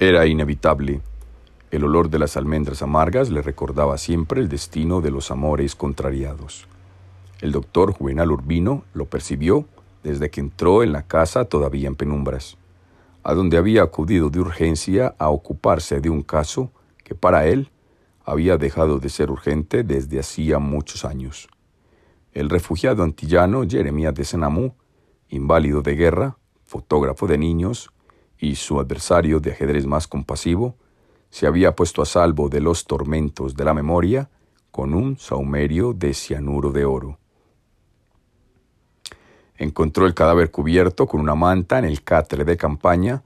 Era inevitable. El olor de las almendras amargas le recordaba siempre el destino de los amores contrariados. El doctor Juvenal Urbino lo percibió desde que entró en la casa todavía en penumbras, a donde había acudido de urgencia a ocuparse de un caso que para él había dejado de ser urgente desde hacía muchos años. El refugiado antillano Jeremías de Senamú, inválido de guerra, fotógrafo de niños, y su adversario de ajedrez más compasivo, se había puesto a salvo de los tormentos de la memoria con un saumerio de cianuro de oro. Encontró el cadáver cubierto con una manta en el catre de campaña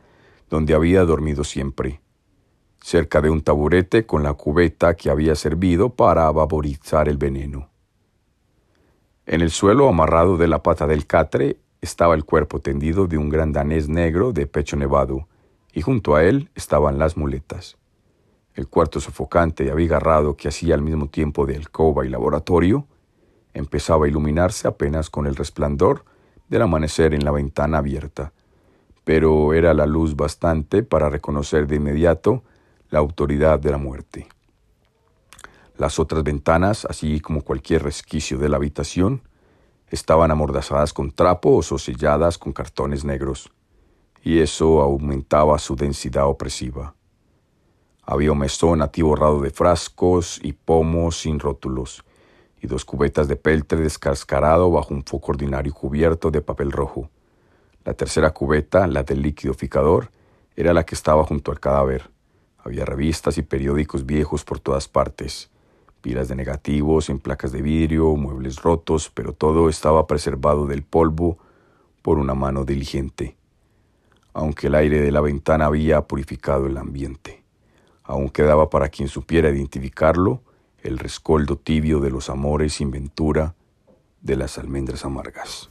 donde había dormido siempre, cerca de un taburete con la cubeta que había servido para vaporizar el veneno. En el suelo amarrado de la pata del catre estaba el cuerpo tendido de un gran danés negro de pecho nevado, y junto a él estaban las muletas. El cuarto sofocante y abigarrado que hacía al mismo tiempo de alcoba y laboratorio empezaba a iluminarse apenas con el resplandor del amanecer en la ventana abierta, pero era la luz bastante para reconocer de inmediato la autoridad de la muerte. Las otras ventanas, así como cualquier resquicio de la habitación, estaban amordazadas con trapos o selladas con cartones negros, y eso aumentaba su densidad opresiva. Había un mesón atiborrado de frascos y pomos sin rótulos, y dos cubetas de peltre descascarado bajo un foco ordinario cubierto de papel rojo. La tercera cubeta, la del líquido ficador, era la que estaba junto al cadáver. Había revistas y periódicos viejos por todas partes, pilas de negativos en placas de vidrio, muebles rotos, pero todo estaba preservado del polvo por una mano diligente, aunque el aire de la ventana había purificado el ambiente. Aún quedaba para quien supiera identificarlo el rescoldo tibio de los amores sin ventura de las almendras amargas.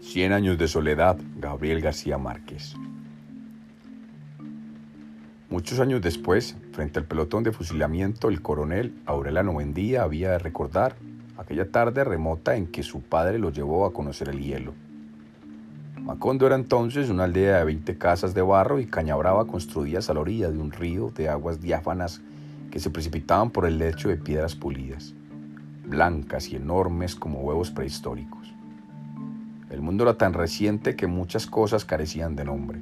Cien años de soledad, Gabriel García Márquez. Muchos años después, frente al pelotón de fusilamiento, el coronel Aurelano Buendía había de recordar aquella tarde remota en que su padre lo llevó a conocer el hielo. Macondo era entonces una aldea de 20 casas de barro y cañabrava construidas a la orilla de un río de aguas diáfanas que se precipitaban por el lecho de piedras pulidas, blancas y enormes como huevos prehistóricos. El mundo era tan reciente que muchas cosas carecían de nombre,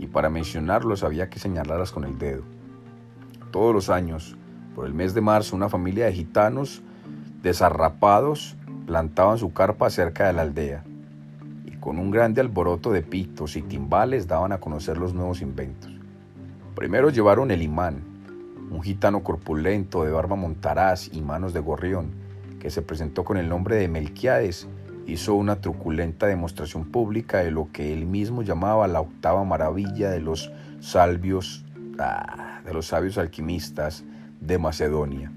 y para mencionarlos había que señalarlas con el dedo. Todos los años, por el mes de marzo, una familia de gitanos desarrapados plantaban su carpa cerca de la aldea con un grande alboroto de pitos y timbales daban a conocer los nuevos inventos. Primero llevaron el imán, un gitano corpulento de barba montaraz y manos de gorrión, que se presentó con el nombre de Melquiades, hizo una truculenta demostración pública de lo que él mismo llamaba la octava maravilla de los salvios, ah, de los sabios alquimistas de Macedonia.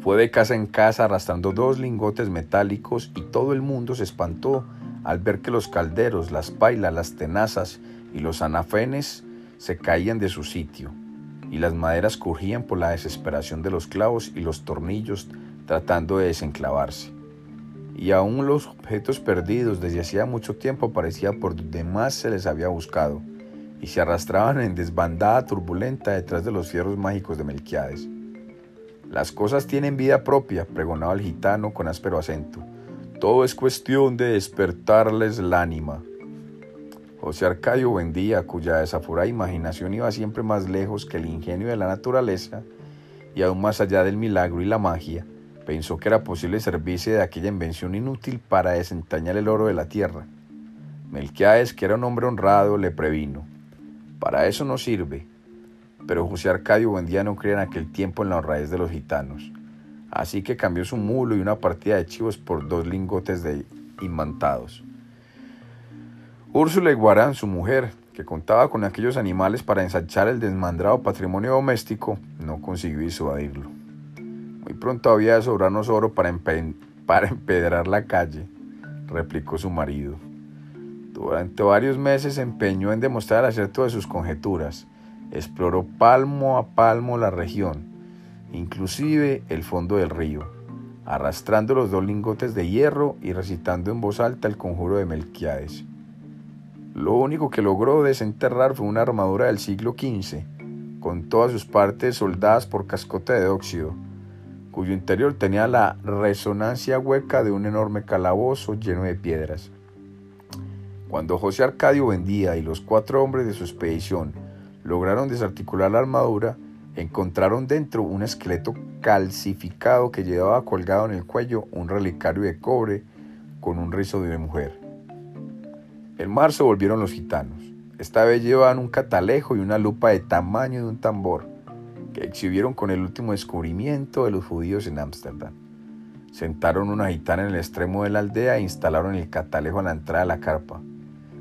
Fue de casa en casa arrastrando dos lingotes metálicos y todo el mundo se espantó al ver que los calderos, las pailas, las tenazas y los anafenes se caían de su sitio, y las maderas crujían por la desesperación de los clavos y los tornillos tratando de desenclavarse. Y aún los objetos perdidos desde hacía mucho tiempo parecía por donde más se les había buscado, y se arrastraban en desbandada turbulenta detrás de los fierros mágicos de Melquiades. Las cosas tienen vida propia, pregonaba el gitano con áspero acento. Todo es cuestión de despertarles el ánima. José Arcadio Buendía, cuya desaforada imaginación iba siempre más lejos que el ingenio de la naturaleza y aún más allá del milagro y la magia, pensó que era posible servirse de aquella invención inútil para desentrañar el oro de la tierra. Melquiades, que era un hombre honrado, le previno. Para eso no sirve. Pero José Arcadio Buendía no creía en aquel tiempo en la honradez de los gitanos así que cambió su mulo y una partida de chivos por dos lingotes de imantados. Úrsula Iguarán, su mujer, que contaba con aquellos animales para ensanchar el desmandrado patrimonio doméstico, no consiguió disuadirlo. Pronto había de sobrarnos oro para, para empedrar la calle, replicó su marido. Durante varios meses se empeñó en demostrar el acierto de sus conjeturas. Exploró palmo a palmo la región inclusive el fondo del río, arrastrando los dos lingotes de hierro y recitando en voz alta el conjuro de Melquiades. Lo único que logró desenterrar fue una armadura del siglo XV, con todas sus partes soldadas por cascote de óxido, cuyo interior tenía la resonancia hueca de un enorme calabozo lleno de piedras. Cuando José Arcadio vendía y los cuatro hombres de su expedición lograron desarticular la armadura, encontraron dentro un esqueleto calcificado que llevaba colgado en el cuello un relicario de cobre con un rizo de mujer. En marzo volvieron los gitanos. Esta vez llevaban un catalejo y una lupa de tamaño de un tambor, que exhibieron con el último descubrimiento de los judíos en Ámsterdam. Sentaron una gitana en el extremo de la aldea e instalaron el catalejo a la entrada de la carpa.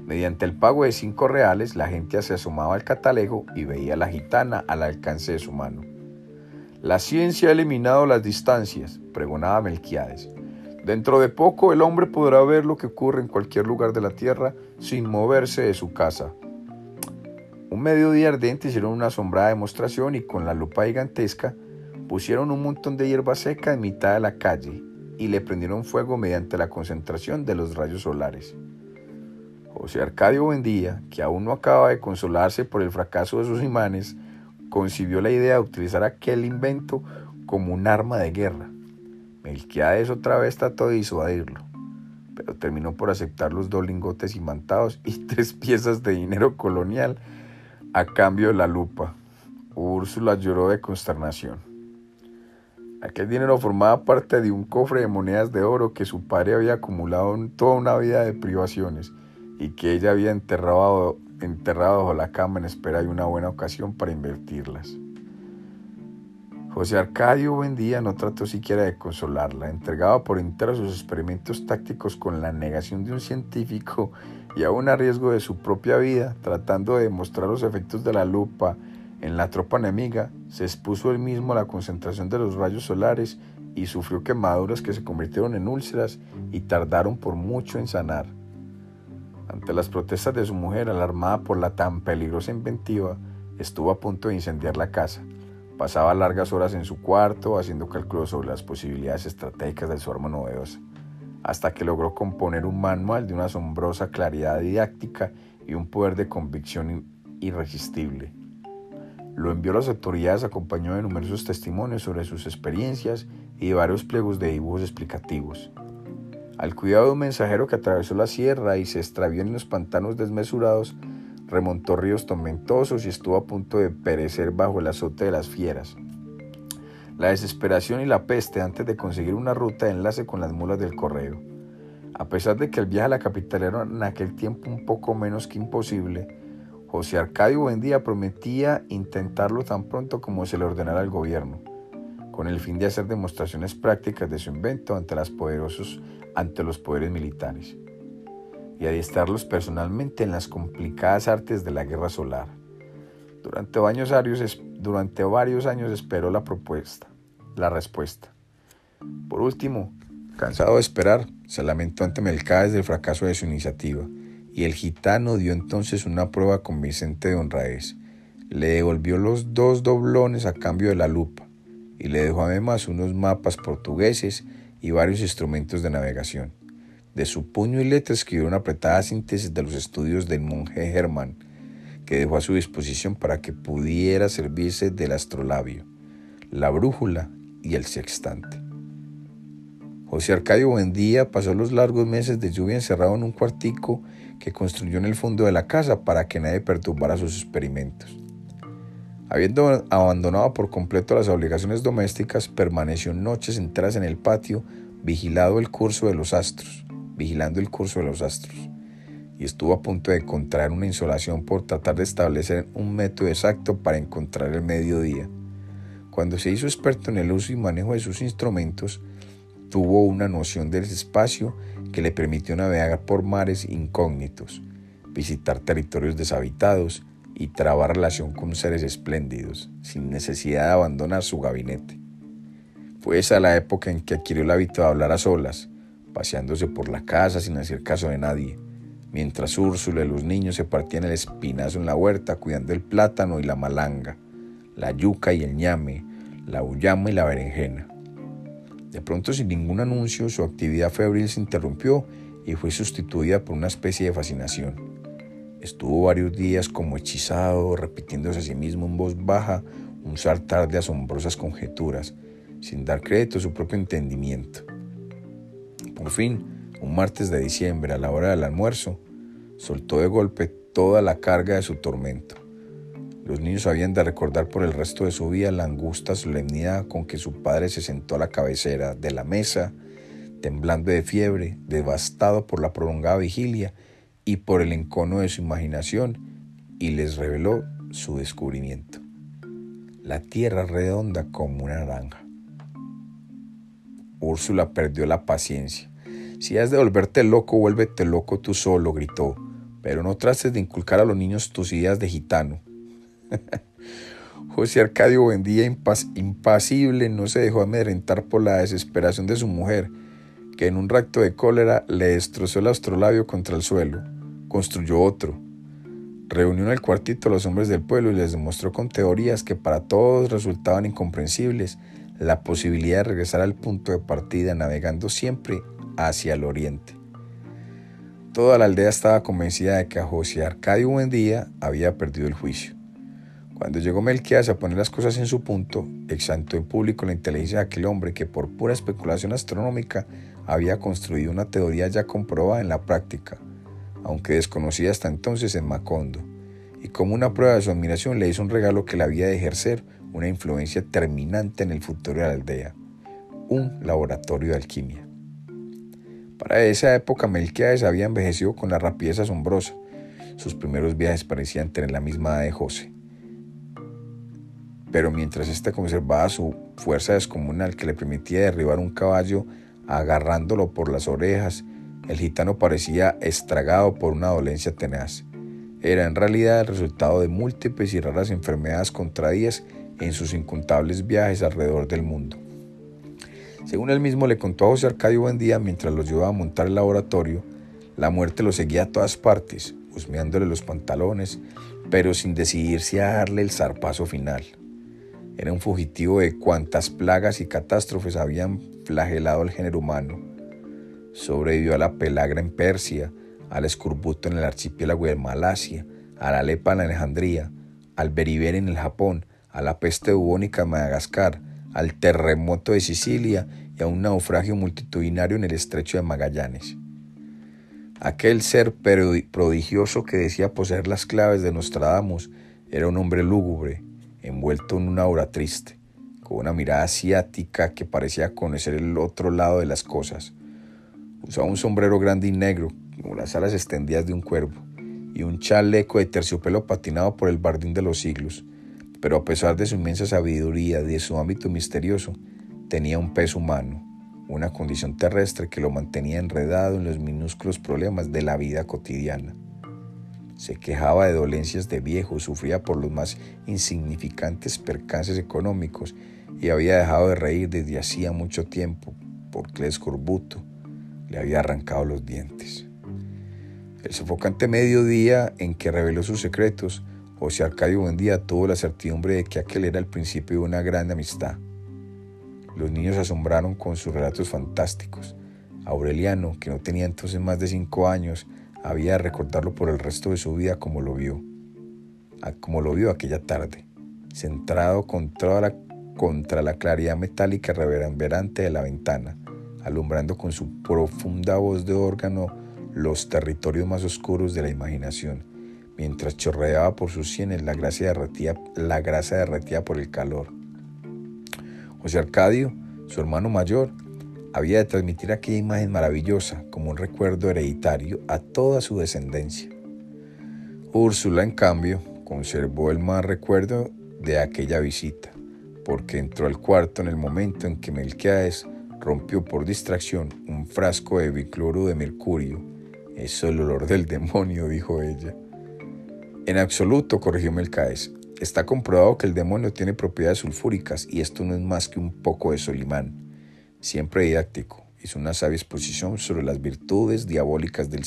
Mediante el pago de cinco reales, la gente se asomaba al catalejo y veía a la gitana al alcance de su mano. La ciencia ha eliminado las distancias, pregonaba Melquiades. Dentro de poco el hombre podrá ver lo que ocurre en cualquier lugar de la tierra sin moverse de su casa. Un mediodía ardiente hicieron una asombrada demostración y con la lupa gigantesca pusieron un montón de hierba seca en mitad de la calle y le prendieron fuego mediante la concentración de los rayos solares. José Arcadio Buendía, que aún no acaba de consolarse por el fracaso de sus imanes, concibió la idea de utilizar aquel invento como un arma de guerra. Melquiades otra vez trató de disuadirlo, pero terminó por aceptar los dos lingotes imantados y tres piezas de dinero colonial a cambio de la lupa. Úrsula lloró de consternación. Aquel dinero formaba parte de un cofre de monedas de oro que su padre había acumulado en toda una vida de privaciones y que ella había enterrado, enterrado bajo la cama en espera de una buena ocasión para invertirlas. José Arcadio Buendía no trató siquiera de consolarla, entregaba por entero sus experimentos tácticos con la negación de un científico y aún a riesgo de su propia vida, tratando de demostrar los efectos de la lupa en la tropa enemiga, se expuso él mismo a la concentración de los rayos solares y sufrió quemaduras que se convirtieron en úlceras y tardaron por mucho en sanar. Ante las protestas de su mujer, alarmada por la tan peligrosa inventiva, estuvo a punto de incendiar la casa. Pasaba largas horas en su cuarto haciendo cálculos sobre las posibilidades estratégicas de su arma novedosa, hasta que logró componer un manual de una asombrosa claridad didáctica y un poder de convicción irresistible. Lo envió a las autoridades acompañado de numerosos testimonios sobre sus experiencias y de varios pliegos de dibujos explicativos. Al cuidado de un mensajero que atravesó la sierra y se extravió en los pantanos desmesurados, remontó ríos tormentosos y estuvo a punto de perecer bajo el azote de las fieras. La desesperación y la peste antes de conseguir una ruta de enlace con las mulas del correo. A pesar de que el viaje a la capital era en aquel tiempo un poco menos que imposible, José Arcadio Buendía prometía intentarlo tan pronto como se le ordenara al gobierno, con el fin de hacer demostraciones prácticas de su invento ante, las poderosos, ante los poderes militares y adiestrarlos personalmente en las complicadas artes de la guerra solar. Durante años, durante varios años esperó la propuesta, la respuesta. Por último, cansado de esperar, se lamentó ante Melcades del fracaso de su iniciativa, y el gitano dio entonces una prueba convincente de honradez. Le devolvió los dos doblones a cambio de la lupa, y le dejó además unos mapas portugueses y varios instrumentos de navegación. De su puño y letra escribió una apretada síntesis de los estudios del monje Germán, que dejó a su disposición para que pudiera servirse del astrolabio, la brújula y el sextante. José Arcadio Buendía pasó los largos meses de lluvia encerrado en un cuartico que construyó en el fondo de la casa para que nadie perturbara sus experimentos. Habiendo abandonado por completo las obligaciones domésticas, permaneció noches enteras en el patio, astros vigilando el curso de los astros, y estuvo a punto de contraer una insolación por tratar de establecer un método exacto para encontrar el mediodía. Cuando se hizo experto en el uso y manejo de sus instrumentos, tuvo una noción del espacio que le permitió navegar por mares incógnitos, visitar territorios deshabitados y trabar relación con seres espléndidos, sin necesidad de abandonar su gabinete. Fue esa la época en que adquirió el hábito de hablar a solas, paseándose por la casa sin hacer caso de nadie, mientras Úrsula y los niños se partían el espinazo en la huerta cuidando el plátano y la malanga, la yuca y el ñame, la uyama y la berenjena. De pronto, sin ningún anuncio, su actividad febril se interrumpió y fue sustituida por una especie de fascinación. Estuvo varios días como hechizado, repitiéndose a sí mismo en voz baja un saltar de asombrosas conjeturas, sin dar crédito a su propio entendimiento. Por fin, un martes de diciembre, a la hora del almuerzo, soltó de golpe toda la carga de su tormento. Los niños habían de recordar por el resto de su vida la angusta solemnidad con que su padre se sentó a la cabecera de la mesa, temblando de fiebre, devastado por la prolongada vigilia y por el encono de su imaginación, y les reveló su descubrimiento. La tierra redonda como una naranja. Úrsula perdió la paciencia. Si has de volverte loco, vuélvete loco tú solo, gritó, pero no trates de inculcar a los niños tus ideas de gitano. José Arcadio Buendía, impasible, no se dejó amedrentar por la desesperación de su mujer, que en un racto de cólera le destrozó el astrolabio contra el suelo. Construyó otro. Reunió en el cuartito a los hombres del pueblo y les demostró con teorías que para todos resultaban incomprensibles la posibilidad de regresar al punto de partida navegando siempre hacia el oriente. Toda la aldea estaba convencida de que a José Arcadio Buendía había perdido el juicio. Cuando llegó Melquiades a poner las cosas en su punto, exaltó en público la inteligencia de aquel hombre que por pura especulación astronómica había construido una teoría ya comprobada en la práctica, aunque desconocida hasta entonces en Macondo, y como una prueba de su admiración le hizo un regalo que le había de ejercer una influencia terminante en el futuro de la aldea, un laboratorio de alquimia. Para esa época Melquiades había envejecido con la rapidez asombrosa. Sus primeros viajes parecían tener la misma edad de José pero mientras éste conservaba su fuerza descomunal que le permitía derribar un caballo agarrándolo por las orejas, el gitano parecía estragado por una dolencia tenaz. Era en realidad el resultado de múltiples y raras enfermedades contraídas en sus incontables viajes alrededor del mundo. Según él mismo le contó a José Arcadio Buendía mientras los llevaba a montar el laboratorio, la muerte lo seguía a todas partes, husmeándole los pantalones, pero sin decidirse a darle el zarpazo final. Era un fugitivo de cuantas plagas y catástrofes habían flagelado al género humano. Sobrevivió a la pelagra en Persia, al escorbuto en el archipiélago de Malasia, a la lepa en Alejandría, al beriberi en el Japón, a la peste bubónica en Madagascar, al terremoto de Sicilia y a un naufragio multitudinario en el estrecho de Magallanes. Aquel ser prodigioso que decía poseer las claves de Nostradamus era un hombre lúgubre, envuelto en una aura triste, con una mirada asiática que parecía conocer el otro lado de las cosas. Usaba un sombrero grande y negro, como las alas extendidas de un cuervo, y un chaleco de terciopelo patinado por el bardín de los siglos, pero a pesar de su inmensa sabiduría y de su ámbito misterioso, tenía un peso humano, una condición terrestre que lo mantenía enredado en los minúsculos problemas de la vida cotidiana. Se quejaba de dolencias de viejo, sufría por los más insignificantes percances económicos y había dejado de reír desde hacía mucho tiempo porque el escorbuto le había arrancado los dientes. El sofocante mediodía en que reveló sus secretos, José Arcadio Buendía tuvo la certidumbre de que aquel era el principio de una gran amistad. Los niños asombraron con sus relatos fantásticos. Aureliano, que no tenía entonces más de cinco años, había de recordarlo por el resto de su vida como lo vio, como lo vio aquella tarde, centrado contra la, contra la claridad metálica reverberante de la ventana, alumbrando con su profunda voz de órgano los territorios más oscuros de la imaginación, mientras chorreaba por sus sienes la, grasa derretida por el calor. José Arcadio, su hermano mayor, había de transmitir aquella imagen maravillosa como un recuerdo hereditario a toda su descendencia. Úrsula, en cambio, conservó el más recuerdo de aquella visita, porque entró al cuarto en el momento en que Melquiades rompió por distracción un frasco de bicloro de mercurio. Es el olor del demonio, dijo ella. En absoluto, corrigió Melquiades. Está comprobado que el demonio tiene propiedades sulfúricas y esto no es más que un poco de solimán siempre didáctico, hizo una sabia exposición sobre las virtudes diabólicas del,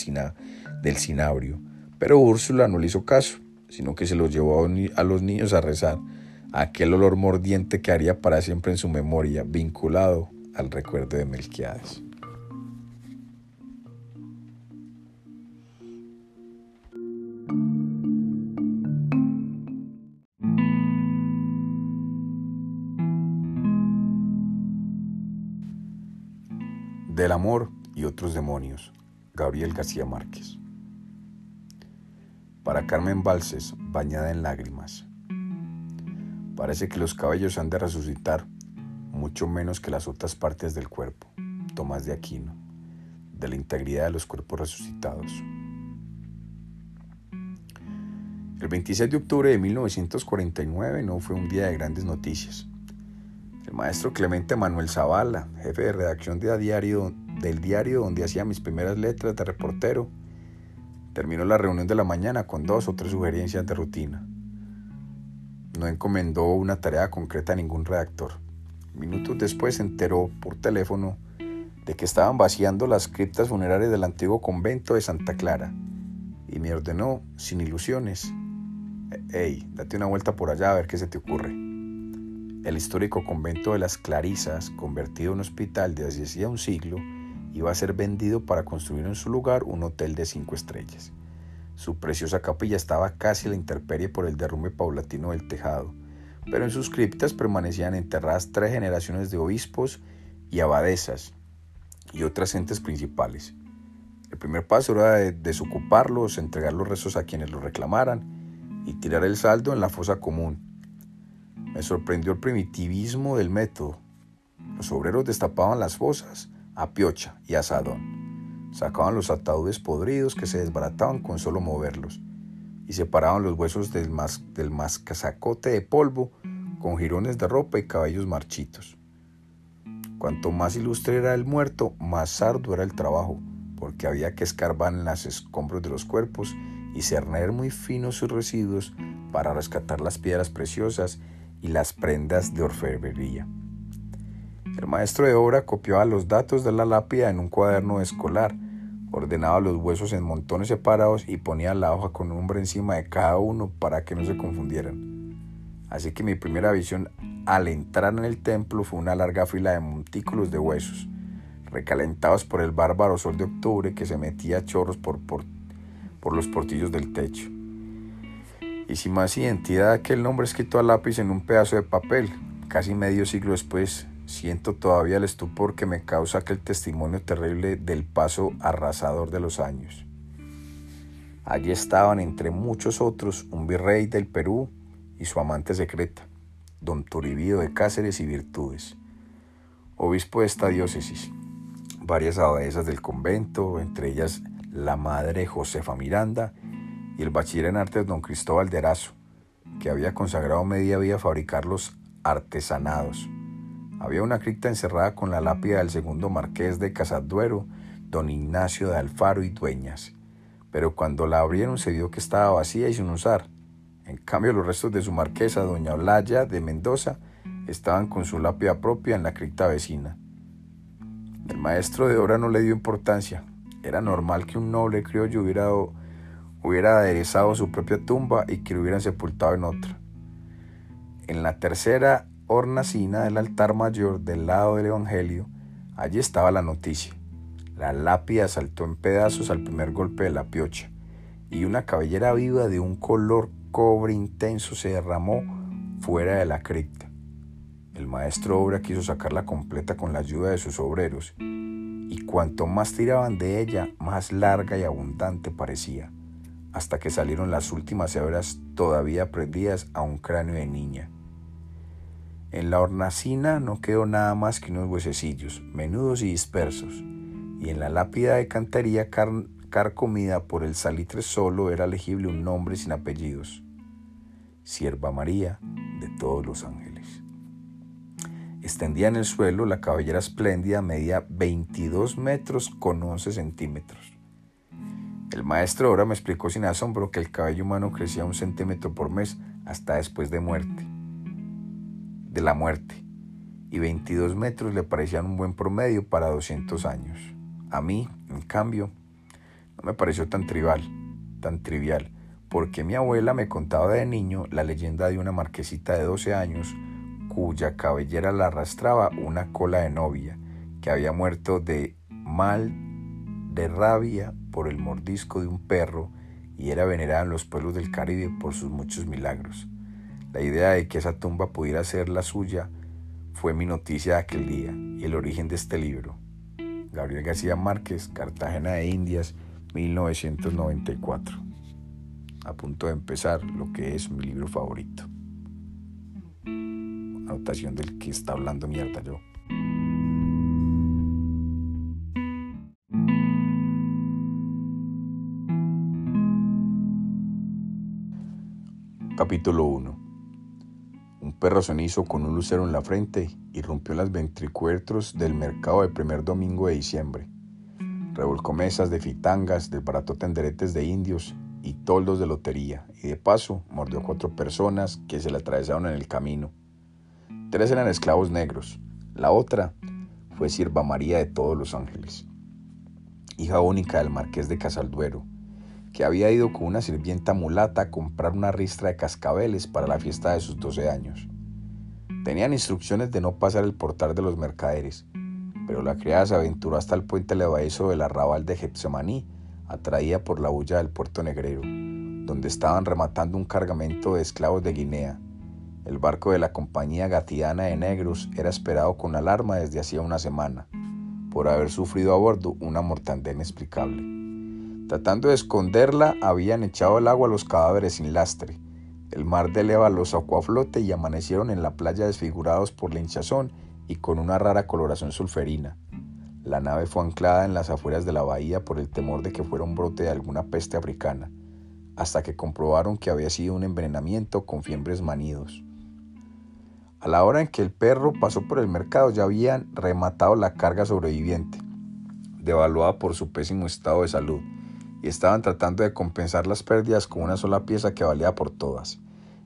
del cinabrio, pero Úrsula no le hizo caso, sino que se los llevó a los niños a rezar, aquel olor mordiente que haría para siempre en su memoria, vinculado al recuerdo de Melquiades. Del amor y otros demonios, Gabriel García Márquez. Para Carmen Valses, bañada en lágrimas. Parece que los cabellos han de resucitar, mucho menos que las otras partes del cuerpo. Tomás de Aquino, de la integridad de los cuerpos resucitados. El 26 de octubre de 1949 no fue un día de grandes noticias. Maestro Clemente Manuel Zavala, jefe de redacción diario, del diario donde hacía mis primeras letras de reportero, terminó la reunión de la mañana con dos o tres sugerencias de rutina no encomendó una tarea concreta a ningún redactor. Minutos después se enteró por teléfono de que estaban vaciando las criptas funerarias del antiguo convento de Santa Clara y me ordenó, sin ilusiones, hey, date una vuelta por allá a ver qué se te ocurre. El histórico convento de las Clarisas, convertido en hospital desde hacía un siglo, iba a ser vendido para construir en su lugar un hotel de cinco estrellas. Su preciosa capilla estaba casi a la intemperie por el derrumbe paulatino del tejado, pero en sus criptas permanecían enterradas tres generaciones de obispos y abadesas y otras entes principales. El primer paso era desocuparlos, entregar los restos a quienes los reclamaran y tirar el saldo en la fosa común. Me sorprendió el primitivismo del método. Los obreros destapaban las fosas a piocha y asadón Sacaban los ataúdes podridos que se desbarataban con solo moverlos y separaban los huesos del, mas, del mascazacote de polvo con jirones de ropa y cabellos marchitos. Cuanto más ilustre era el muerto, más arduo era el trabajo, porque había que escarbar en las escombros de los cuerpos y cerner muy finos sus residuos para rescatar las piedras preciosas y las prendas de orfebrería. El maestro de obra copiaba los datos de la lápida en un cuaderno escolar ordenaba los huesos en montones separados y ponía la hoja con un nombre encima de cada uno para que no se confundieran. Así que mi primera visión al entrar en el templo fue una larga fila de montículos de huesos, recalentados por el bárbaro sol de octubre que se metía a chorros por, por, por los portillos del techo. Y sin más identidad aquel nombre escrito a lápiz en un pedazo de papel, casi medio siglo después, Siento todavía el estupor que me causa aquel testimonio terrible del paso arrasador de los años. Allí estaban, entre muchos otros, un virrey del Perú y su amante secreta, don Toribio de Cáceres y Virtudes, obispo de esta diócesis, varias abadesas del convento, entre ellas la madre Josefa Miranda y el bachiller en artes don Cristóbal de Erazo, que había consagrado media vida a fabricar los artesanados había una cripta encerrada con la lápida del segundo marqués de Casaduero, don Ignacio de Alfaro y Dueñas, pero cuando la abrieron se vio que estaba vacía y sin usar. En cambio, los restos de su marquesa, doña Olaya de Mendoza, estaban con su lápida propia en la cripta vecina. El maestro de obra no le dio importancia. Era normal que un noble criollo hubiera, hubiera aderezado su propia tumba y que lo hubieran sepultado en otra. En la tercera hornacina del altar mayor del lado del Evangelio, allí estaba la noticia. La lápida saltó en pedazos al primer golpe de la piocha, y una cabellera viva de un color cobre intenso se derramó fuera de la cripta. El maestro obra quiso sacarla completa con la ayuda de sus obreros, y cuanto más tiraban de ella, más larga y abundante parecía, hasta que salieron las últimas hebras todavía prendidas a un cráneo de niña. En la hornacina no quedó nada más que unos huesecillos, menudos y dispersos, y en la lápida de cantería carcomida por el salitre solo era legible un nombre sin apellidos, Sierva María de todos los ángeles. Extendía en el suelo la cabellera espléndida, medía 22 metros con 11 centímetros. El maestro ahora me explicó sin asombro que el cabello humano crecía un centímetro por mes hasta después de muerte de la muerte, y 22 metros le parecían un buen promedio para 200 años. A mí, en cambio, no me pareció tan trivial, tan trivial, porque mi abuela me contaba de niño la leyenda de una marquesita de 12 años cuya cabellera la arrastraba una cola de novia que había muerto de mal de rabia por el mordisco de un perro y era venerada en los pueblos del Caribe por sus muchos milagros. La idea de que esa tumba pudiera ser la suya fue mi noticia de aquel día y el origen de este libro. Gabriel García Márquez, Cartagena de Indias, 1994. A punto de empezar lo que es mi libro favorito. Anotación del que está hablando mierda yo. Capítulo 1 Un perro cenizo con un lucero en la frente irrumpió en las ventricuertros del mercado del primer domingo de diciembre. Revolcó mesas de fitangas, de barato tenderetes de indios y toldos de lotería, y de paso mordió cuatro personas que se le atravesaron en el camino. Tres eran esclavos negros, la otra fue Sirva María de todos los ángeles, hija única del marqués de Casalduero, que había ido con una sirvienta mulata a comprar una ristra de cascabeles para la fiesta de sus doce años. Tenían instrucciones de no pasar el portal de los mercaderes, pero la criada se aventuró hasta el puente levadizo del arrabal de Getsemaní, atraída por la bulla del puerto negrero, donde estaban rematando un cargamento de esclavos de Guinea. El barco de la compañía gatiana de negros era esperado con alarma desde hacía una semana, por haber sufrido a bordo una mortandad inexplicable. Tratando de esconderla, habían echado al agua los cadáveres sin lastre. El mar de leva los sacó y amanecieron en la playa desfigurados por la hinchazón y con una rara coloración sulferina. La nave fue anclada en las afueras de la bahía por el temor de que fuera un brote de alguna peste africana, hasta que comprobaron que había sido un envenenamiento con fiembres manidos. A la hora en que el perro pasó por el mercado ya habían rematado la carga sobreviviente, devaluada por su pésimo estado de salud, y estaban tratando de compensar las pérdidas con una sola pieza que valía por todas.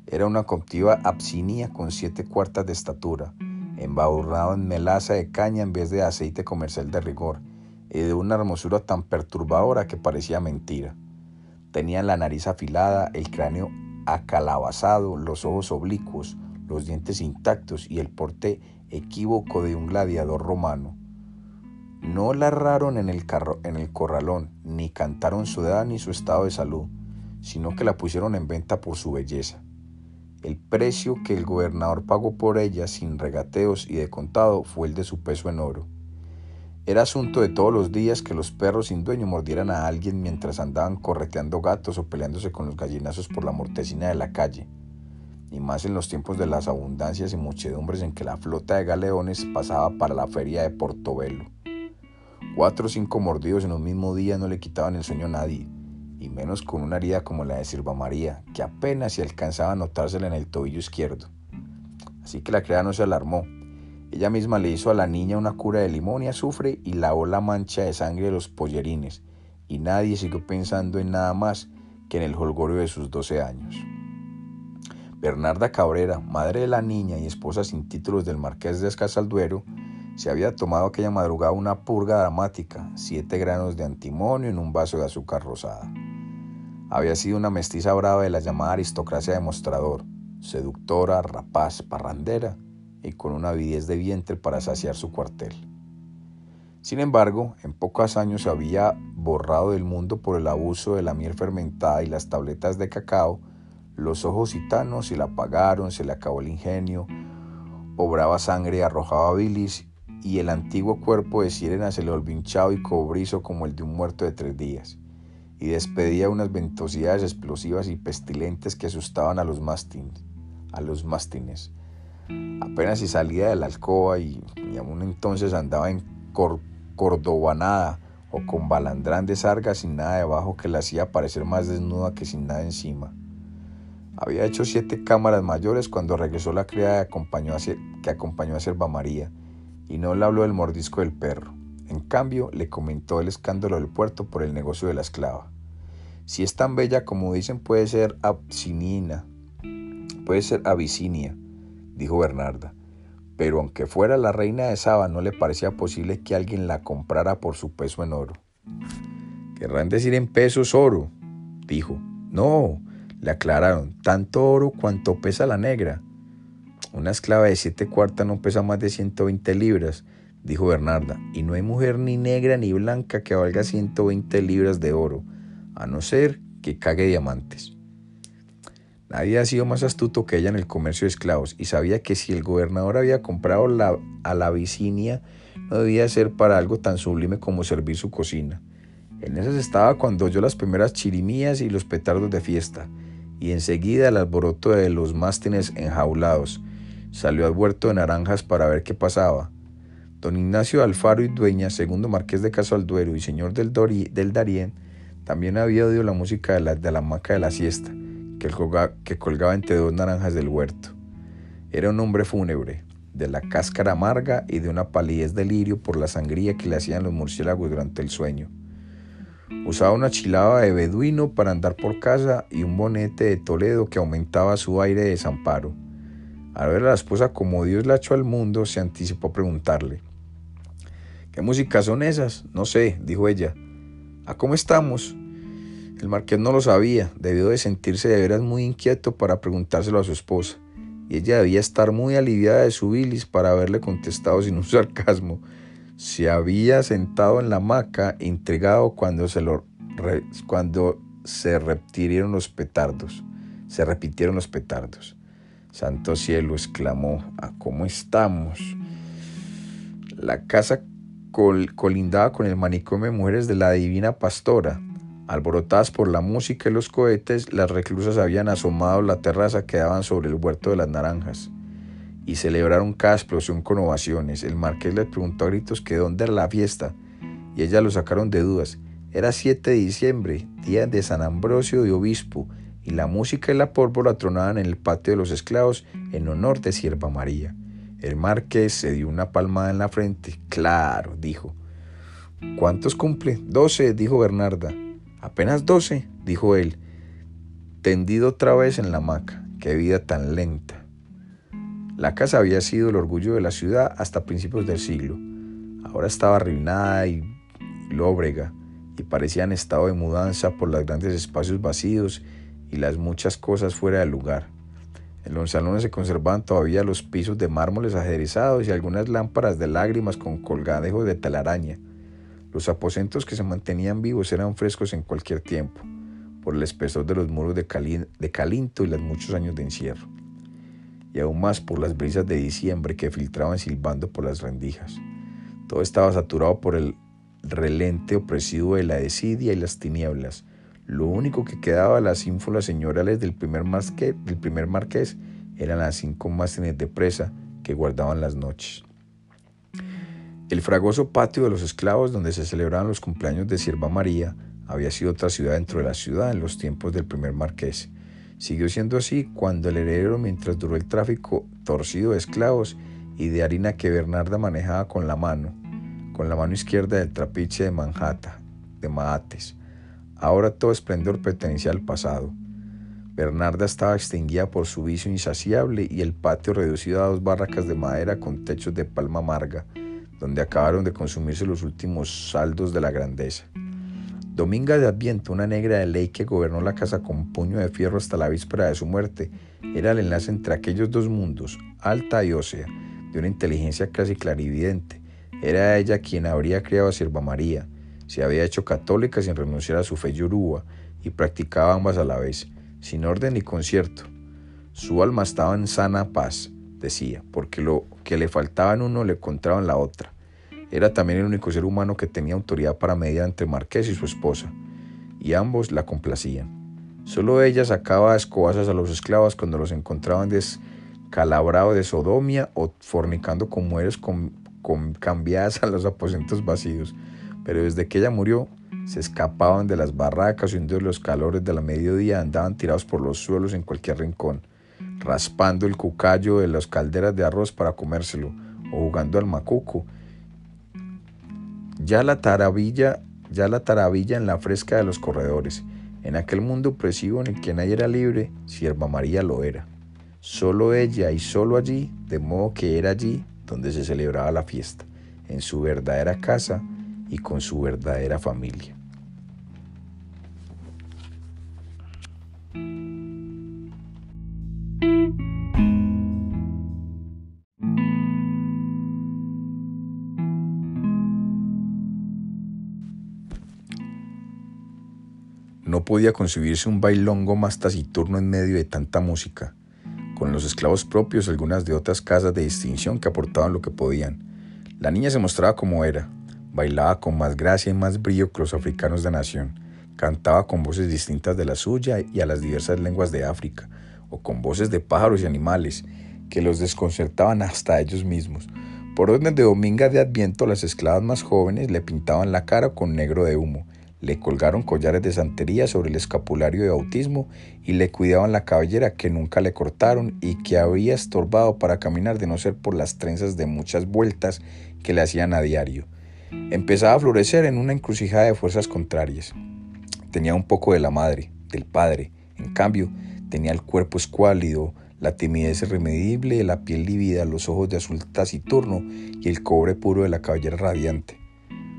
Era una contiva absinia con siete cuartas de estatura, embadurnado en melaza de caña en vez de aceite comercial de rigor, y de una hermosura tan perturbadora que parecía mentira. Tenía la nariz afilada, el cráneo acalabazado, los ojos oblicuos, los dientes intactos y el porte equívoco de un gladiador romano. No la erraron en el, carro, en el corralón, ni cantaron su edad ni su estado de salud, sino que la pusieron en venta por su belleza. El precio que el gobernador pagó por ella sin regateos y de contado fue el de su peso en oro. Era asunto de todos los días que los perros sin dueño mordieran a alguien mientras andaban correteando gatos o peleándose con los gallinazos por la mortecina de la calle, y más en los tiempos de las abundancias y muchedumbres en que la flota de galeones pasaba para la feria de Portobelo. Cuatro o cinco mordidos en un mismo día no le quitaban el sueño a nadie, y menos con una herida como la de Silva María, que apenas se alcanzaba a notársela en el tobillo izquierdo. Así que la criada no se alarmó. Ella misma le hizo a la niña una cura de limón y azufre y lavó la mancha de sangre de los pollerines, y nadie siguió pensando en nada más que en el holgorio de sus doce años. Bernarda Cabrera, madre de la niña y esposa sin títulos del marqués de Escasalduero, se había tomado aquella madrugada una purga dramática, siete granos de antimonio en un vaso de azúcar rosada. Había sido una mestiza brava de la llamada aristocracia de mostrador, seductora, rapaz, parrandera y con una avidez de vientre para saciar su cuartel. Sin embargo, en pocos años se había borrado del mundo por el abuso de la miel fermentada y las tabletas de cacao, los ojos gitanos se la apagaron, se le acabó el ingenio, obraba sangre, arrojaba bilis y el antiguo cuerpo de sirena se le volvió y cobrizo como el de un muerto de tres días y despedía unas ventosidades explosivas y pestilentes que asustaban a los mastines. A los. Apenas si salía de la alcoba y, aún entonces andaba en cordobanada o con balandrán de sarga sin nada debajo que la hacía parecer más desnuda que sin nada encima. Había hecho siete cámaras mayores cuando regresó la criada que acompañó a, que acompañó a Selva María y no le habló del mordisco del perro. En cambio, le comentó el escándalo del puerto por el negocio de la esclava. Si es tan bella como dicen, puede ser absinina, puede ser abisinia, dijo Bernarda. Pero aunque fuera la reina de Saba, no le parecía posible que alguien la comprara por su peso en oro. Querrán decir en pesos oro, dijo. No, le aclararon, tanto oro cuanto pesa la negra. Una esclava de siete cuartas no pesa más de 120 libras, dijo Bernarda, y no hay mujer ni negra ni blanca que valga 120 libras de oro, a no ser que cague diamantes. Nadie ha sido más astuto que ella en el comercio de esclavos y sabía que si el gobernador había comprado a la Vicinia no debía ser para algo tan sublime como servir su cocina. En esas estaba cuando oyó las primeras chirimías y los petardos de fiesta, y enseguida el alboroto de los mástines enjaulados. Salió al huerto de naranjas para ver qué pasaba. Don Ignacio Alfaro y Dueña, segundo marqués de Caso Alduero y señor del, del Darién, también había oído la música de la, de la hamaca de la siesta que, colgaba entre dos naranjas del huerto. Era un hombre fúnebre, de la cáscara amarga y de una palidez delirio por la sangría que le hacían los murciélagos durante el sueño. Usaba una chilaba de beduino para andar por casa y un bonete de Toledo que aumentaba su aire de desamparo. Al ver a la esposa como Dios la echó al mundo, se anticipó a preguntarle. ¿Qué músicas son esas? No sé, dijo ella. ¿A cómo estamos? El marqués no lo sabía, debió de sentirse de veras muy inquieto para preguntárselo a su esposa, y ella debía estar muy aliviada de su bilis para haberle contestado sin un sarcasmo. Se había sentado en la hamaca, intrigado cuando se, lo, cuando se repitieron los petardos. Se repitieron los petardos. Santo cielo, exclamó, ¿a cómo estamos? La casa colindaba con el manicomio de mujeres de la divina pastora Alborotadas por la música y los cohetes, las reclusas habían asomado la terraza que daban sobre el huerto de las naranjas y celebraron cada explosión con ovaciones. El marqués le preguntó a gritos que dónde era la fiesta y ellas lo sacaron de dudas. Era 7 de diciembre, día de San Ambrosio de Obispo, y la música y la pólvora tronaban en el patio de los esclavos en honor de Sierva María. El marqués se dio una palmada en la frente. Claro, dijo. ¿Cuántos cumple? Doce, dijo Bernarda. Apenas doce, dijo él, tendido otra vez en la hamaca. Qué vida tan lenta. La casa había sido el orgullo de la ciudad hasta principios del siglo. Ahora estaba arruinada y lóbrega y parecía en estado de mudanza por los grandes espacios vacíos y las muchas cosas fuera del lugar. En los salones se conservaban todavía los pisos de mármoles ajedrezados y algunas lámparas de lágrimas con colgadejos de telaraña. Los aposentos que se mantenían vivos eran frescos en cualquier tiempo, por el espesor de los muros de, calinto y los muchos años de encierro, y aún más por las brisas de diciembre que filtraban silbando por las rendijas. Todo estaba saturado por el relente opresivo de la desidia y las tinieblas. Lo único que quedaba de las ínfulas señorales del primer, marqués, del primer marqués eran las cinco mástines de presa que guardaban las noches. El fragoso patio de los esclavos donde se celebraban los cumpleaños de Sierva María había sido otra ciudad dentro de la ciudad en los tiempos del primer marqués. Siguió siendo así cuando el heredero, mientras duró el tráfico torcido de esclavos y de harina que Bernarda manejaba con la mano, con la mano izquierda del trapiche de Manhattan, de Maates. Ahora todo esplendor pertenecía al pasado. Bernarda estaba extinguida por su vicio insaciable y el patio reducido a dos barracas de madera con techos de palma amarga, donde acabaron de consumirse los últimos saldos de la grandeza. Dominga de Adviento, una negra de ley que gobernó la casa con puño de fierro hasta la víspera de su muerte, era el enlace entre aquellos dos mundos, alta y ósea, de una inteligencia casi clarividente. Era ella quien habría criado a Sierva María, se había hecho católica sin renunciar a su fe yoruba y practicaba ambas a la vez, sin orden ni concierto. Su alma estaba en sana paz, decía, porque lo que le faltaba en uno le encontraba en la otra. Era también el único ser humano que tenía autoridad para mediar entre Marqués y su esposa, y ambos la complacían. Solo ella sacaba escobazas a los esclavos cuando los encontraban descalabrados de sodomia o fornicando con mujeres con, cambiadas a los aposentos vacíos. Pero desde que ella murió, se escapaban de las barracas y de los calores de la mediodía andaban tirados por los suelos en cualquier rincón raspando el cucayo de las calderas de arroz para comérselo, o jugando al macuco. Ya la taravilla, ya la taravilla en la fresca de los corredores, en aquel mundo opresivo en el que nadie era libre, sierva María lo era. Solo ella y solo allí, de modo que era allí donde se celebraba la fiesta, en su verdadera casa y con su verdadera familia. No podía concebirse un bailongo más taciturno en medio de tanta música, con los esclavos propios y algunas de otras casas de distinción que aportaban lo que podían. La niña se mostraba como era, bailaba con más gracia y más brillo que los africanos de nación, cantaba con voces distintas de la suya y a las diversas lenguas de África, o con voces de pájaros y animales, que los desconcertaban hasta ellos mismos. Por orden de Dominga de Adviento, las esclavas más jóvenes le pintaban la cara con negro de humo, le colgaron collares de santería sobre el escapulario de bautismo y le cuidaban la cabellera que nunca le cortaron y que había estorbado para caminar de no ser por las trenzas de muchas vueltas que le hacían a diario. Empezaba a florecer en una encrucijada de fuerzas contrarias. Tenía un poco de la madre, del padre, en cambio, tenía el cuerpo escuálido, la timidez irremedible, la piel lívida, los ojos de azul taciturno y el cobre puro de la cabellera radiante.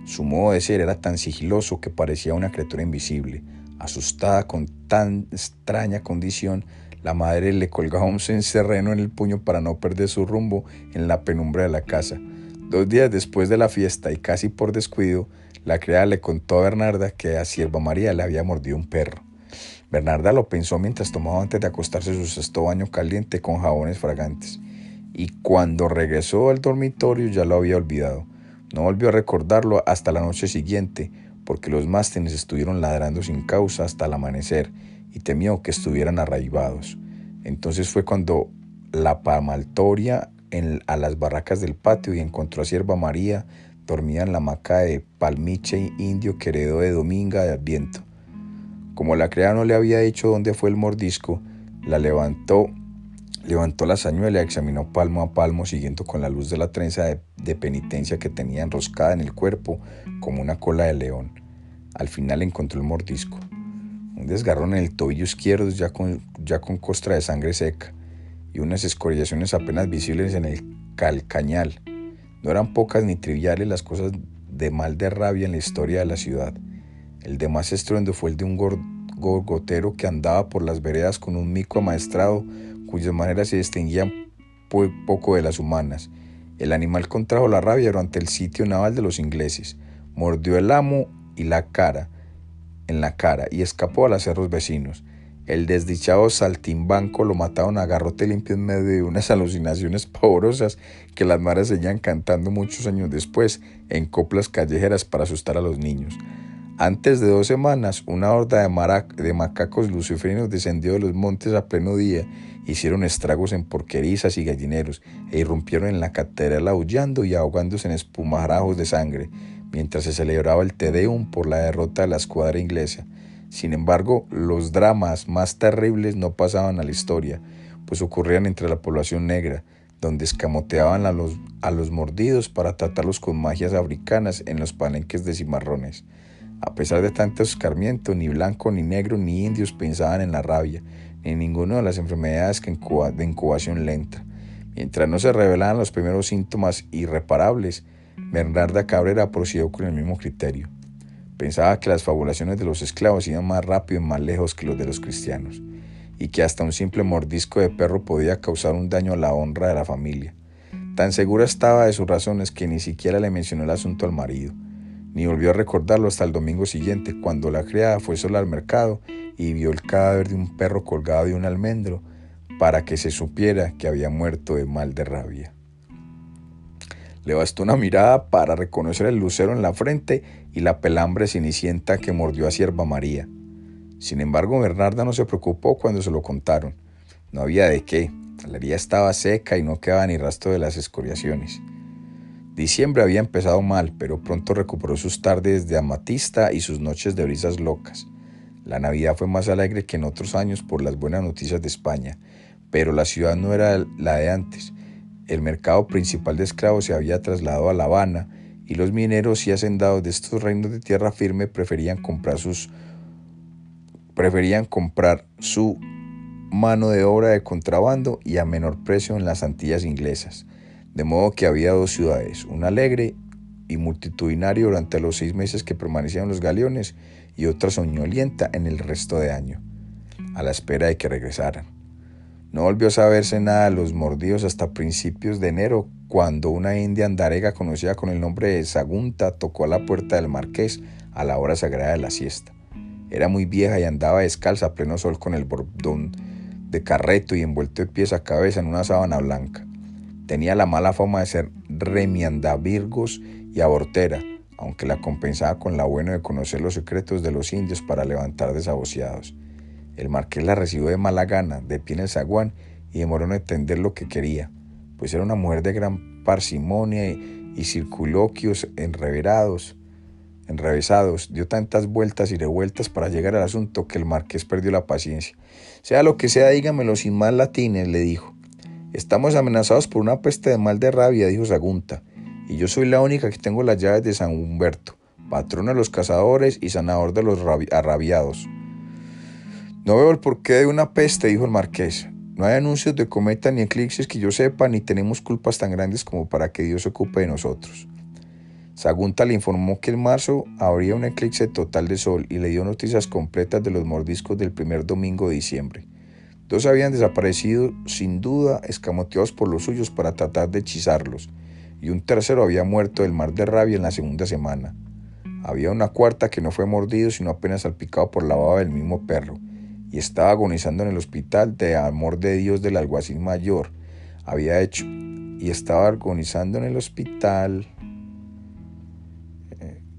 Su modo de ser era tan sigiloso que parecía una criatura invisible. Asustada con tan extraña condición, la madre le colgaba un cencerreno en el puño para no perder su rumbo en la penumbra de la casa. Dos días después de la fiesta y casi por descuido, la criada le contó a Bernarda que a Sierva María le había mordido un perro. Bernarda lo pensó mientras tomaba antes de acostarse su sexto baño caliente con jabones fragantes, y cuando regresó al dormitorio ya lo había olvidado. No volvió a recordarlo hasta la noche siguiente, porque los mástenes estuvieron ladrando sin causa hasta el amanecer y temió que estuvieran arraigados. Entonces fue cuando la pamaltoria en, a las barracas del patio y encontró a Sierva María dormida en la hamaca de palmiche indio que heredó de Dominga de Adviento. Como la criada no le había dicho dónde fue el mordisco, la levantó, levantó la sañuela y examinó palmo a palmo siguiendo con la luz de la trenza de, penitencia que tenía enroscada en el cuerpo como una cola de león. Al final encontró el mordisco. Un desgarrón en el tobillo izquierdo ya con, ya con costra de sangre seca y unas escoriaciones apenas visibles en el calcañal. No eran pocas ni triviales las cosas de mal de rabia en la historia de la ciudad. El de más estruendo fue el de un gorgotero que andaba por las veredas con un mico amaestrado cuyas maneras se distinguían poco de las humanas. El animal contrajo la rabia durante el sitio naval de los ingleses, mordió el amo y la cara, en la cara, y escapó a los cerros vecinos. El desdichado saltimbanco lo mataron a garrote limpio en medio de unas alucinaciones pavorosas que las madres seguían cantando muchos años después en coplas callejeras para asustar a los niños. Antes de dos semanas, una horda de, de macacos luciferinos descendió de los montes a pleno día, hicieron estragos en porquerizas y gallineros e irrumpieron en la catedral aullando y ahogándose en espumarajos de sangre, mientras se celebraba el Te Deum por la derrota de la escuadra inglesa. Sin embargo, los dramas más terribles no pasaban a la historia, pues ocurrían entre la población negra, donde escamoteaban a los, a los mordidos para tratarlos con magias africanas en los palenques de cimarrones. A pesar de tanto escarmiento, ni blanco, ni negro, ni indios pensaban en la rabia, ni en ninguna de las enfermedades que de incubación lenta. Mientras no se revelaban los primeros síntomas irreparables, Bernarda Cabrera procedió con el mismo criterio. Pensaba que las fabulaciones de los esclavos iban más rápido y más lejos que los de los cristianos, y que hasta un simple mordisco de perro podía causar un daño a la honra de la familia. Tan segura estaba de sus razones que ni siquiera le mencionó el asunto al marido ni volvió a recordarlo hasta el domingo siguiente, cuando la criada fue sola al mercado y vio el cadáver de un perro colgado de un almendro para que se supiera que había muerto de mal de rabia. Le bastó una mirada para reconocer el lucero en la frente y la pelambre cenicienta que mordió a Sierva María. Sin embargo, Bernarda no se preocupó cuando se lo contaron. No había de qué. La herida estaba seca y no quedaba ni rastro de las escoriaciones. Diciembre había empezado mal, pero pronto recuperó sus tardes de amatista y sus noches de brisas locas. La Navidad fue más alegre que en otros años por las buenas noticias de España, pero la ciudad no era la de antes. El mercado principal de esclavos se había trasladado a La Habana y los mineros y hacendados de estos reinos de tierra firme preferían comprar sus preferían comprar su mano de obra de contrabando y a menor precio en las Antillas inglesas. De modo que había dos ciudades, una alegre y multitudinaria durante los seis meses que permanecían los galeones y otra soñolienta en el resto de año, a la espera de que regresaran. No volvió a saberse nada de los mordidos hasta principios de enero, cuando una india andarega conocida con el nombre de Sagunta tocó a la puerta del marqués a la hora sagrada de la siesta. Era muy vieja y andaba descalza a pleno sol con el bordón de carreto y envuelto de pies a cabeza en una sábana blanca. Tenía la mala fama de ser remiandavirgos y abortera, aunque la compensaba con la buena de conocer los secretos de los indios para levantar desahuciados. El marqués la recibió de mala gana, de pie en el zaguán, y demoró en entender lo que quería, pues era una mujer de gran parsimonia y, y circuloquios enreverados enrevesados, dio tantas vueltas y revueltas para llegar al asunto que el marqués perdió la paciencia. Sea lo que sea, dígamelo sin más latines, le dijo. Estamos amenazados por una peste de mal de rabia, dijo Sagunta, y yo soy la única que tengo las llaves de San Humberto, patrón de los cazadores y sanador de los arrabiados. No veo el porqué de una peste, dijo el marqués. No hay anuncios de cometa ni eclipses que yo sepa, ni tenemos culpas tan grandes como para que Dios se ocupe de nosotros. Sagunta le informó que en marzo habría un eclipse total de sol y le dio noticias completas de los mordiscos del primer domingo de diciembre. Dos habían desaparecido, sin duda, escamoteados por los suyos para tratar de hechizarlos, y un tercero había muerto del mar de rabia en la segunda semana. Había una cuarta que no fue mordido, sino apenas salpicado por la baba del mismo perro, y estaba agonizando en el hospital de amor de Dios del alguacil mayor. Había hecho, y estaba agonizando en el hospital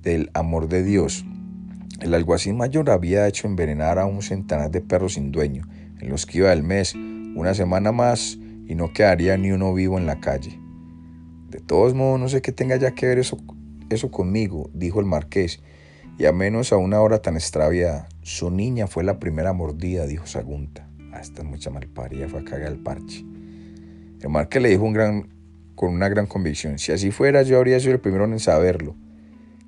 del amor de Dios. El alguacil mayor había hecho envenenar a un centenar de perros sin dueño, en los que iba del mes, una semana más, y no quedaría ni uno vivo en la calle. De todos modos, no sé qué tenga ya que ver eso, eso conmigo, dijo el marqués, y a menos a una hora tan extraviada. Su niña fue la primera mordida, dijo Sagunta. Ah, esta mucha malparida fue a cagar el parche. El marqués le dijo un gran, con una gran convicción, si así fuera yo habría sido el primero en saberlo.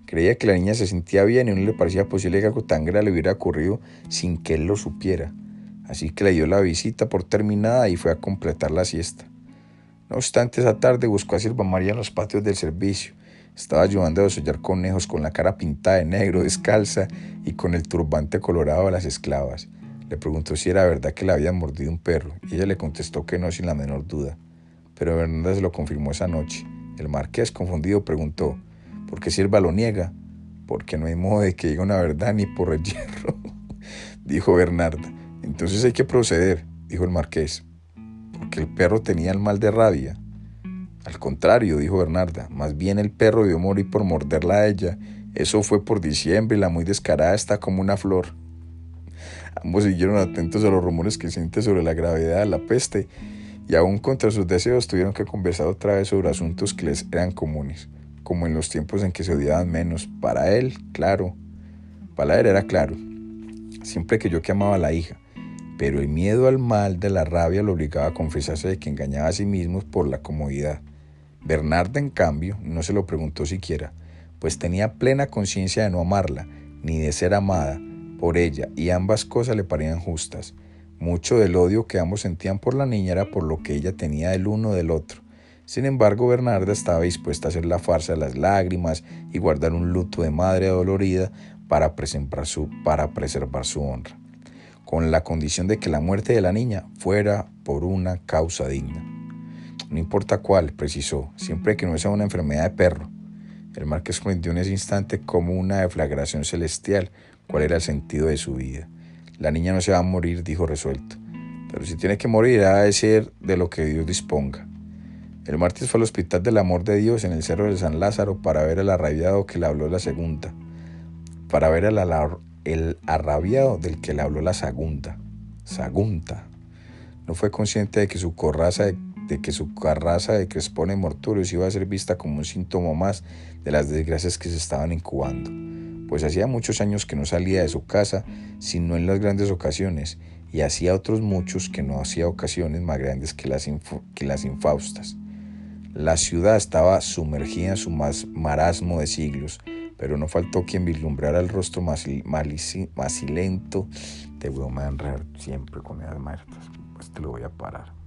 Creía que la niña se sentía bien y no le parecía posible que algo tan grave le hubiera ocurrido sin que él lo supiera. Así que le dio la visita por terminada y fue a completar la siesta. No obstante, esa tarde buscó a Silva María en los patios del servicio. Estaba ayudando a desollar conejos con la cara pintada de negro, descalza y con el turbante colorado de las esclavas. Le preguntó si era verdad que le habían mordido un perro y ella le contestó que no sin la menor duda. Pero Bernarda se lo confirmó esa noche. El marqués, confundido, preguntó, ¿Por qué Sirva lo niega? Porque no hay modo de que diga una verdad ni por el hierro, dijo Bernarda. Entonces hay que proceder, dijo el marqués, porque el perro tenía el mal de rabia. Al contrario, dijo Bernarda, más bien el perro debió morir por morderla a ella. Eso fue por diciembre y la muy descarada está como una flor. Ambos siguieron atentos a los rumores que siente sobre la gravedad de la peste y aún contra sus deseos tuvieron que conversar otra vez sobre asuntos que les eran comunes como en los tiempos en que se odiaban menos. Para él, claro, para él era claro, siempre que yo que amaba a la hija, pero el miedo al mal de la rabia lo obligaba a confesarse de que engañaba a sí mismo por la comodidad. Bernarda, en cambio, no se lo preguntó siquiera, pues tenía plena conciencia de no amarla, ni de ser amada por ella, y ambas cosas le parecían justas. Mucho del odio que ambos sentían por la niña era por lo que ella tenía del uno del otro, sin embargo, Bernarda estaba dispuesta a hacer la farsa de las lágrimas y guardar un luto de madre dolorida para preservar su, para preservar su honra, con la condición de que la muerte de la niña fuera por una causa digna. No importa cuál, precisó, siempre que no sea una enfermedad de perro. El marqués comprendió en ese instante como una deflagración celestial cuál era el sentido de su vida. La niña no se va a morir, dijo resuelto, pero si tiene que morir, ha de ser de lo que Dios disponga. El martes fue al Hospital del Amor de Dios en el Cerro de San Lázaro para ver al arrabiado que le habló la segunda, para ver al el arrabiado del que le habló la segunda. Sagunta. No fue consciente de que su corraza de, que su carraza de Crespone Morturios iba a ser vista como un síntoma más de las desgracias que se estaban incubando, pues hacía muchos años que no salía de su casa, sino en las grandes ocasiones, y hacía otros muchos que no hacía ocasiones más grandes que las, que las infaustas. La ciudad estaba sumergida en su más marasmo de siglos, pero no faltó quien vislumbrara el rostro macilento de Broman siempre con las muertas. Pues te lo voy a parar.